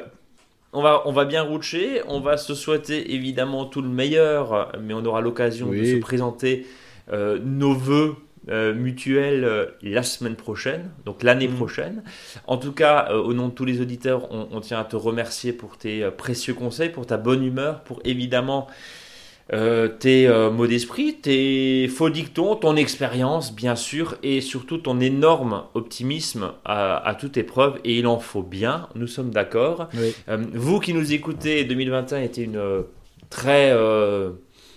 on va, on va bien roucher, on va se souhaiter évidemment tout le meilleur, mais on aura l'occasion de se présenter nos voeux euh, mutuelle euh, la semaine prochaine, donc l'année mm. prochaine. En tout cas, euh, au nom de tous les auditeurs, on, tient à te remercier pour tes précieux conseils, pour ta bonne humeur, pour évidemment tes mots d'esprit, tes faux dictons, ton expérience, bien sûr, et surtout ton énorme optimisme à, toute épreuve. Et il en faut bien, nous sommes d'accord. vous qui nous écoutez, 2021 était une très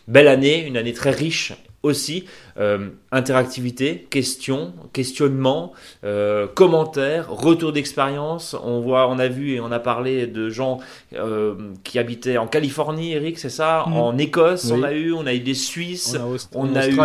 belle année, une année très riche aussi euh, interactivité, questions, questionnements, euh, commentaires, retour d'expérience. On voit, on a vu et on a parlé de gens euh, qui habitaient en Californie, Eric, c'est ça, mm. en Écosse, on a eu, on a eu des Suisses, on a, eu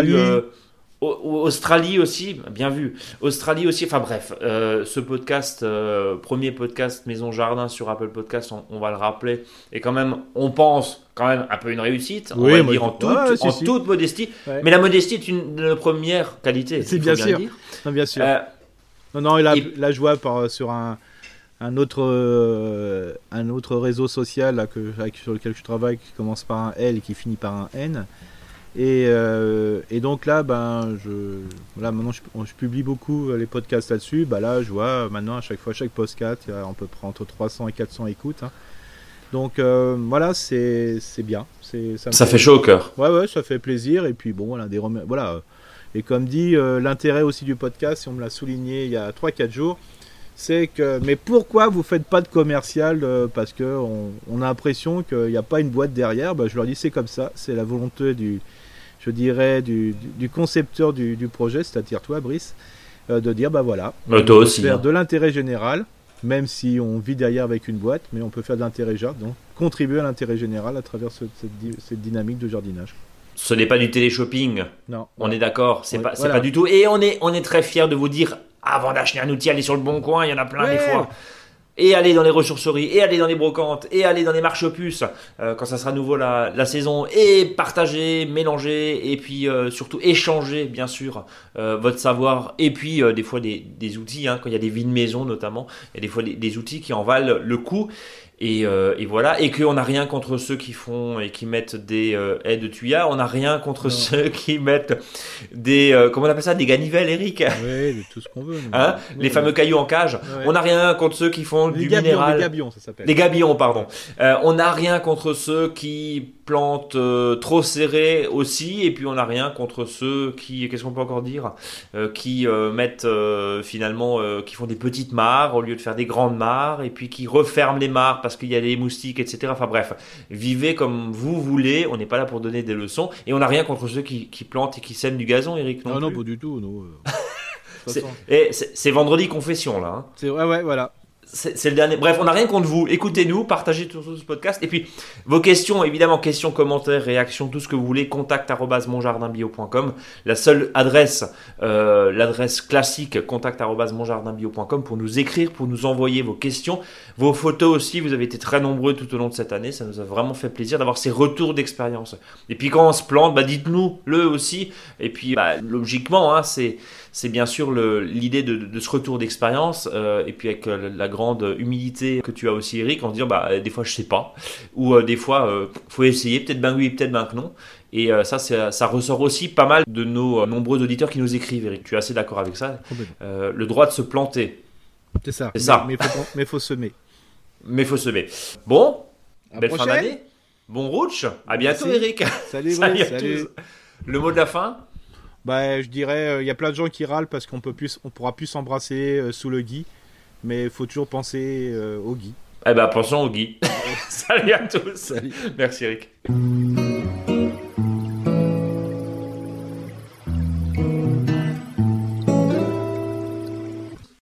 Australie aussi, bien vu. Australie aussi, enfin bref, euh, ce podcast, euh, premier podcast Maison Jardin sur Apple Podcast, on, va le rappeler, et quand même, on pense quand même un peu une réussite, on va dire en, toute, modestie. Mais la modestie est une de nos premières qualités. C'est bien, sûr. Non, bien sûr. Euh, non, non, et là, je vois par, sur un, un autre, un autre réseau social là, que, sur lequel je travaille qui commence par un L et qui finit par un N. Et, euh, et, donc là, ben, je, là, maintenant, je, publie beaucoup euh, les podcasts là-dessus. Bah là, je vois maintenant à chaque fois, chaque podcast, il y a à peu près entre 300 et 400 écoutes. Hein. Donc euh, voilà, c'est bien. Ça, ça fait, chaud au cœur. Ouais, ouais, ça fait plaisir. Et puis bon, voilà, des voilà. Et comme dit, l'intérêt aussi du podcast, si on me l'a souligné il y a 3-4 jours, c'est que, mais pourquoi vous faites pas de commercial Parce que on, a l'impression qu'il n'y a pas une boîte derrière? Bah, je leur dis c'est comme ça, c'est la volonté du, je dirais, du, concepteur du, projet, c'est-à-dire toi, Brice, euh, de dire, bah voilà, bah, on peut faire hein. de l'intérêt général, même si on vit derrière avec une boîte, mais on peut faire de l'intérêt général, donc contribuer à l'intérêt général à travers cette, dynamique de jardinage. Ce n'est pas du télé-shopping. Non. On est d'accord, c'est pas, pas du tout. Et on est, on est très fiers de vous dire, avant d'acheter un outil, allez sur le bon coin, il y en a plein des fois et aller dans les ressourceries, et aller dans les brocantes, et aller dans les marches puces euh, quand ça sera nouveau la, saison, et partager, mélanger, et puis euh, surtout échanger bien sûr euh, votre savoir, et puis des fois des, des outils, hein, quand il y a des vies de maison notamment, il y a des fois des, des outils qui en valent le coup. Et, euh, et, voilà, et qu'on n'a rien contre ceux qui font et qui mettent des euh, haies de tuyas, on n'a rien contre ceux qui mettent des, euh, comment on appelle ça, des ganivelles, Eric Oui, tout ce qu'on veut. Hein les fameux cailloux en cage. On n'a rien contre ceux qui font du minéral. Les gabions, ça s'appelle. Les gabions, pardon. on n'a rien contre ceux qui plantes trop serrées aussi, et puis on n'a rien contre ceux qui, qu'est-ce qu'on peut encore dire, qui mettent finalement, qui font des petites mares au lieu de faire des grandes mares, et puis qui referment les mares parce qu'il y a des moustiques, etc. Enfin bref, vivez comme vous voulez. On n'est pas là pour donner des leçons. Et on n'a rien contre ceux qui, plantent et qui sèment du gazon, Eric. Non, non, pas du tout. Euh. c'est vendredi confession là. Hein. C'est ouais, ouais, voilà c'est le dernier. Bref, on n'a rien contre vous. Écoutez-nous, partagez tout ce podcast. Et puis, vos questions, évidemment, questions, commentaires, réactions, tout ce que vous voulez, contact monjardinbio.com. La seule adresse, euh, l'adresse classique, contact monjardinbio.com pour nous écrire, pour nous envoyer vos questions, vos photos aussi. Vous avez été très nombreux tout au long de cette année. Ça nous a vraiment fait plaisir d'avoir ces retours d'expérience. Et puis, quand on se plante, bah, dites-nous le aussi. Et puis, bah, logiquement, hein, c'est c'est bien sûr l'idée de, ce retour d'expérience, euh, et puis avec euh, la grande humilité que tu as aussi, Eric, en disant bah, des fois je sais pas, ou euh, des fois faut essayer, peut-être ben oui, peut-être ben que non. Et ça, ça ressort aussi pas mal de nos nombreux auditeurs qui nous écrivent, Eric. Tu es assez d'accord avec ça? Le droit de se planter. C'est ça. C'est ça. Mais il faut, mais faut semer. Mais faut semer. Bon, belle fin d'année. Bon roach. À bientôt, Eric. Salut, salut, salut. Le mot de la fin? Bah, je dirais, euh, il y a plein de gens qui râlent parce qu'on peut plus, on pourra plus s'embrasser euh, sous le gui, mais il faut toujours penser euh, au gui. Eh ben, pensons au gui. Salut à tous. Salut. Merci Eric.